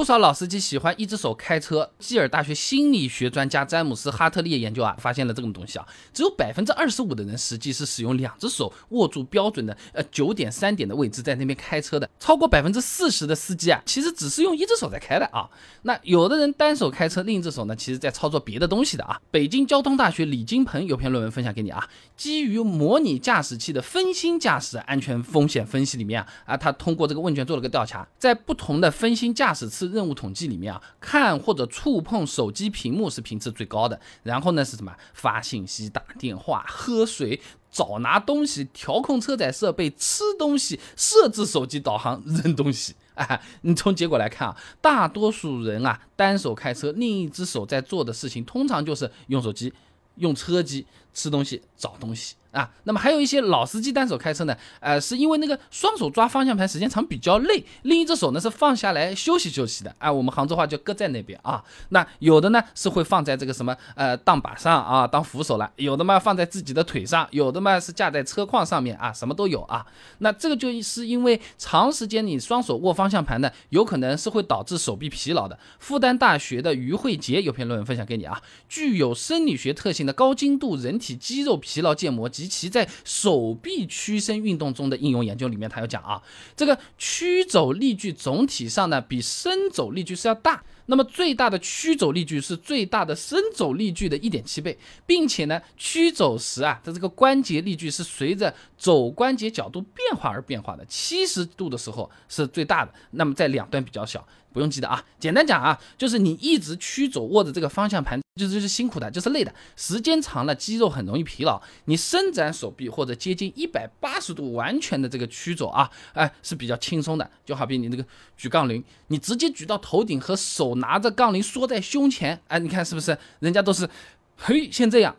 不少老司机喜欢一只手开车。基尔大学心理学专家詹姆斯哈特利研究啊，发现了这种东西啊，只有百分之二十五的人实际是使用两只手握住标准的呃九点三点的位置在那边开车的，超过百分之四十的司机啊，其实只是用一只手在开的啊。那有的人单手开车，另一只手呢，其实在操作别的东西的啊。北京交通大学李金鹏有篇论文分享给你啊，基于模拟驾驶器的分心驾驶安全风险分析里面啊啊，他通过这个问卷做了个调查，在不同的分心驾驶次任务统计里面啊，看或者触碰手机屏幕是频次最高的，然后呢是什么？发信息、打电话、喝水、找拿东西、调控车载设备、吃东西、设置手机导航、扔东西。哎，你从结果来看啊，大多数人啊单手开车，另一只手在做的事情，通常就是用手机、用车机、吃东西、找东西。啊，那么还有一些老司机单手开车呢，呃，是因为那个双手抓方向盘时间长比较累，另一只手呢是放下来休息休息的，哎，我们杭州话就搁在那边啊。那有的呢是会放在这个什么呃档把上啊当扶手了，有的嘛放在自己的腿上，有的嘛是架在车框上面啊，什么都有啊。那这个就是因为长时间你双手握方向盘呢，有可能是会导致手臂疲劳的。复旦大学的于慧杰有篇论文分享给你啊，具有生理学特性的高精度人体肌肉疲劳建模。及其在手臂屈伸运动中的应用研究里面，他有讲啊，这个屈肘力矩总体上呢，比伸肘力矩是要大。那么最大的屈肘力矩是最大的伸肘力矩的一点七倍，并且呢，屈肘时啊它这个关节力矩是随着肘关节角度变化而变化的，七十度的时候是最大的，那么在两端比较小。不用记得啊，简单讲啊，就是你一直屈肘握着这个方向盘，就是就是辛苦的，就是累的，时间长了肌肉很容易疲劳。你伸展手臂或者接近一百八十度完全的这个屈肘啊，哎是比较轻松的。就好比你那个举杠铃，你直接举到头顶和手拿着杠铃缩在胸前，哎，你看是不是？人家都是，嘿，先这样。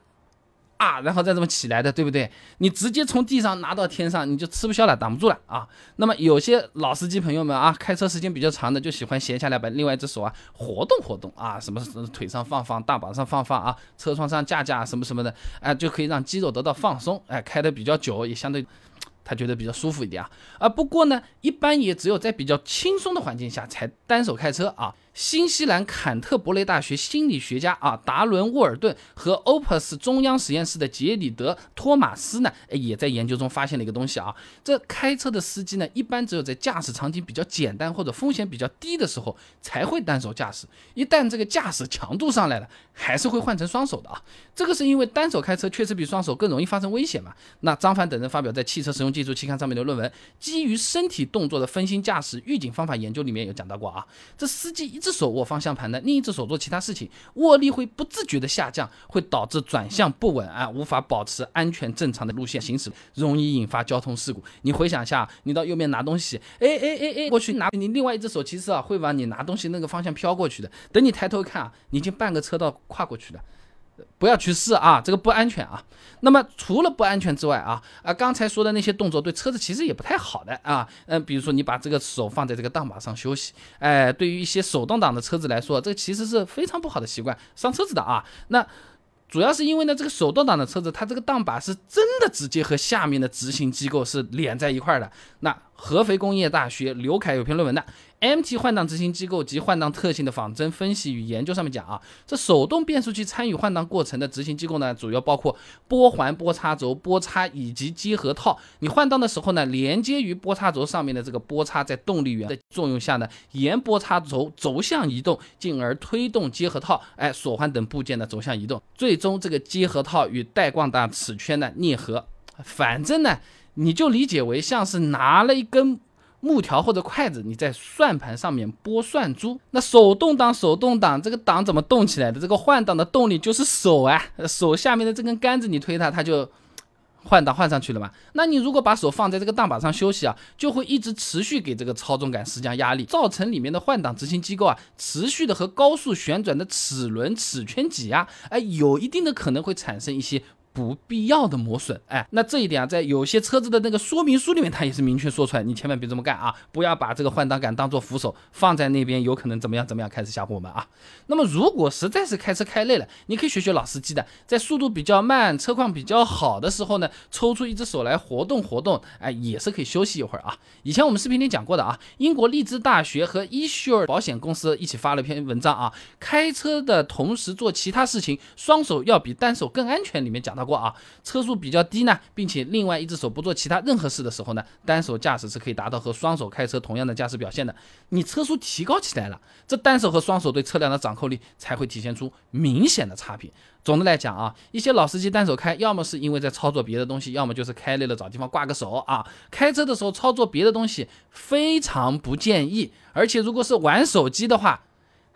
啊，然后再这么起来的，对不对？你直接从地上拿到天上，你就吃不消了，挡不住了啊。那么有些老司机朋友们啊，开车时间比较长的，就喜欢闲下来把另外一只手啊活动活动啊，什么什么腿上放放，大把上放放啊，车窗上架架什么什么的，哎，就可以让肌肉得到放松，哎，开的比较久也相对。他觉得比较舒服一点啊，啊，不过呢，一般也只有在比较轻松的环境下才单手开车啊。新西兰坎特伯雷大学心理学家啊，达伦沃尔顿和 Opus 中央实验室的杰里德托马斯呢，也在研究中发现了一个东西啊。这开车的司机呢，一般只有在驾驶场景比较简单或者风险比较低的时候才会单手驾驶，一旦这个驾驶强度上来了，还是会换成双手的啊。这个是因为单手开车确实比双手更容易发生危险嘛。那张凡等人发表在《汽车使用技术》期刊上面的论文，基于身体动作的分心驾驶预警方法研究里面有讲到过啊，这司机一只手握方向盘的，另一只手做其他事情，握力会不自觉的下降，会导致转向不稳啊，无法保持安全正常的路线行驶，容易引发交通事故。你回想一下，你到右边拿东西，哎哎哎哎，过去拿你另外一只手其实啊会往你拿东西那个方向飘过去的，等你抬头看啊，你已经半个车道跨过去了。不要去试啊，这个不安全啊。那么除了不安全之外啊，啊刚才说的那些动作对车子其实也不太好的啊。嗯，比如说你把这个手放在这个档把上休息，哎，对于一些手动挡的车子来说，这其实是非常不好的习惯，伤车子的啊。那主要是因为呢，这个手动挡的车子，它这个档把是真的直接和下面的执行机构是连在一块的。那合肥工业大学刘凯有篇论文的。MT 换挡执行机构及换挡特性的仿真分析与研究上面讲啊，这手动变速器参与换挡过程的执行机构呢，主要包括拨环、拨叉轴、拨叉以及结合套。你换挡的时候呢，连接于拨叉轴上面的这个拨叉，在动力源的作用下呢，沿拨叉轴轴向移动，进而推动结合套，哎，锁环等部件的轴向移动，最终这个结合套与带贯大齿圈呢啮合。反正呢，你就理解为像是拿了一根。木条或者筷子，你在算盘上面拨算珠。那手动挡，手动挡这个档怎么动起来的？这个换挡的动力就是手啊，手下面的这根杆子你推它，它就换挡换上去了嘛。那你如果把手放在这个档把上休息啊，就会一直持续给这个操纵杆施加压力，造成里面的换挡执行机构啊，持续的和高速旋转的齿轮齿圈挤压，哎，有一定的可能会产生一些。不必要的磨损。哎，那这一点啊，在有些车子的那个说明书里面，它也是明确说出来，你千万别这么干啊！不要把这个换挡杆当做扶手放在那边，有可能怎么样怎么样，开始吓唬我们啊！那么如果实在是开车开累了，你可以学学老司机的，在速度比较慢、车况比较好的时候呢，抽出一只手来活动活动，哎，也是可以休息一会儿啊。以前我们视频里讲过的啊，英国利兹大学和 Esure 保险公司一起发了篇文章啊，开车的同时做其他事情，双手要比单手更安全。里面讲到到过啊，车速比较低呢，并且另外一只手不做其他任何事的时候呢，单手驾驶是可以达到和双手开车同样的驾驶表现的。你车速提高起来了，这单手和双手对车辆的掌控力才会体现出明显的差别。总的来讲啊，一些老司机单手开，要么是因为在操作别的东西，要么就是开累了找地方挂个手啊。开车的时候操作别的东西非常不建议，而且如果是玩手机的话。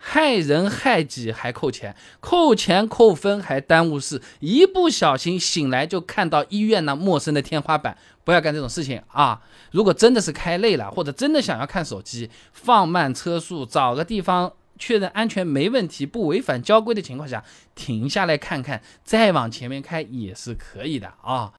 害人害己还扣钱，扣钱扣分还耽误事，一不小心醒来就看到医院那陌生的天花板，不要干这种事情啊！如果真的是开累了，或者真的想要看手机，放慢车速，找个地方确认安全没问题、不违反交规的情况下停下来看看，再往前面开也是可以的啊。